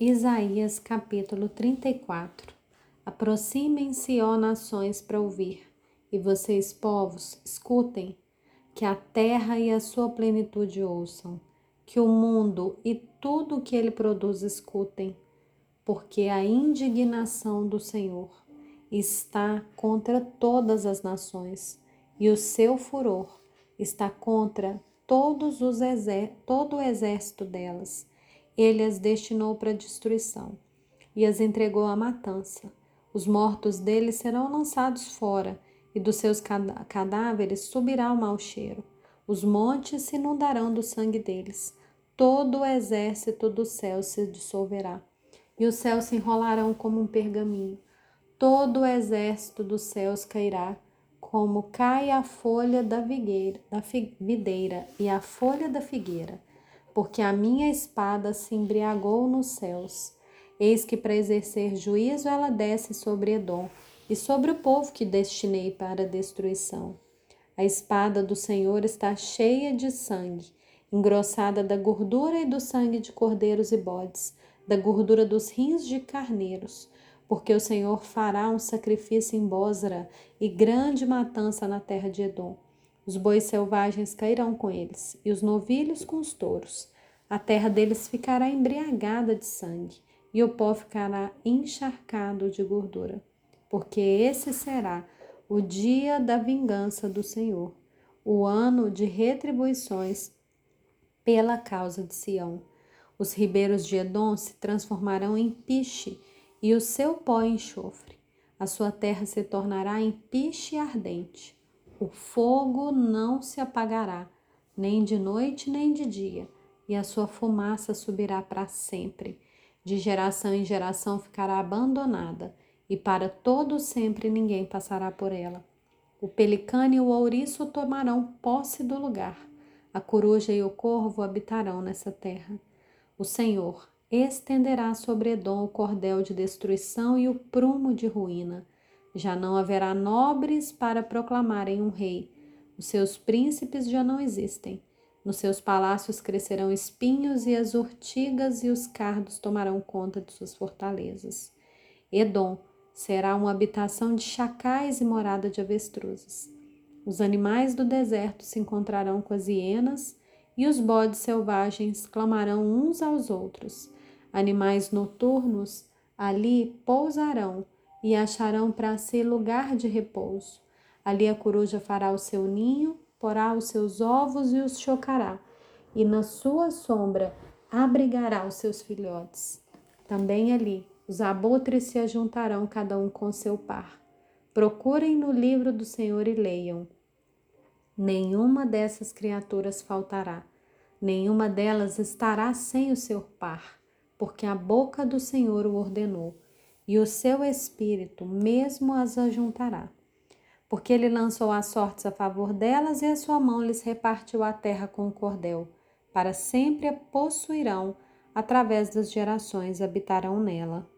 Isaías capítulo 34 Aproximem-se, ó nações, para ouvir, e vocês, povos, escutem, que a terra e a sua plenitude ouçam, que o mundo e tudo o que ele produz escutem, porque a indignação do Senhor está contra todas as nações, e o seu furor está contra todos os todo o exército delas ele as destinou para destruição e as entregou à matança. Os mortos deles serão lançados fora, e dos seus cadáveres subirá o mau cheiro. Os montes se inundarão do sangue deles. Todo o exército do céu se dissolverá, e os céus se enrolarão como um pergaminho. Todo o exército dos céus cairá, como cai a folha da, vigueira, da videira e a folha da figueira porque a minha espada se embriagou nos céus. Eis que para exercer juízo ela desce sobre Edom e sobre o povo que destinei para a destruição. A espada do Senhor está cheia de sangue, engrossada da gordura e do sangue de cordeiros e bodes, da gordura dos rins de carneiros, porque o Senhor fará um sacrifício em Bosra e grande matança na terra de Edom. Os bois selvagens cairão com eles, e os novilhos com os touros. A terra deles ficará embriagada de sangue, e o pó ficará encharcado de gordura. Porque esse será o dia da vingança do Senhor, o ano de retribuições pela causa de Sião. Os ribeiros de Edom se transformarão em piche, e o seu pó em enxofre. A sua terra se tornará em piche ardente o fogo não se apagará, nem de noite nem de dia, e a sua fumaça subirá para sempre. De geração em geração ficará abandonada, e para todo sempre ninguém passará por ela. O pelicano e o ouriço tomarão posse do lugar. A coruja e o corvo habitarão nessa terra. O Senhor estenderá sobre Edom o cordel de destruição e o prumo de ruína já não haverá nobres para proclamarem um rei. Os seus príncipes já não existem. Nos seus palácios crescerão espinhos e as urtigas e os cardos tomarão conta de suas fortalezas. Edom será uma habitação de chacais e morada de avestruzes. Os animais do deserto se encontrarão com as hienas e os bodes selvagens clamarão uns aos outros. Animais noturnos ali pousarão e acharão para si lugar de repouso. Ali a coruja fará o seu ninho, porá os seus ovos e os chocará, e na sua sombra abrigará os seus filhotes. Também ali os abutres se ajuntarão, cada um com seu par. Procurem no livro do Senhor e leiam. Nenhuma dessas criaturas faltará, nenhuma delas estará sem o seu par, porque a boca do Senhor o ordenou e o seu espírito mesmo as ajuntará. Porque ele lançou as sortes a favor delas e a sua mão lhes repartiu a terra com o cordel. Para sempre a possuirão, através das gerações habitarão nela.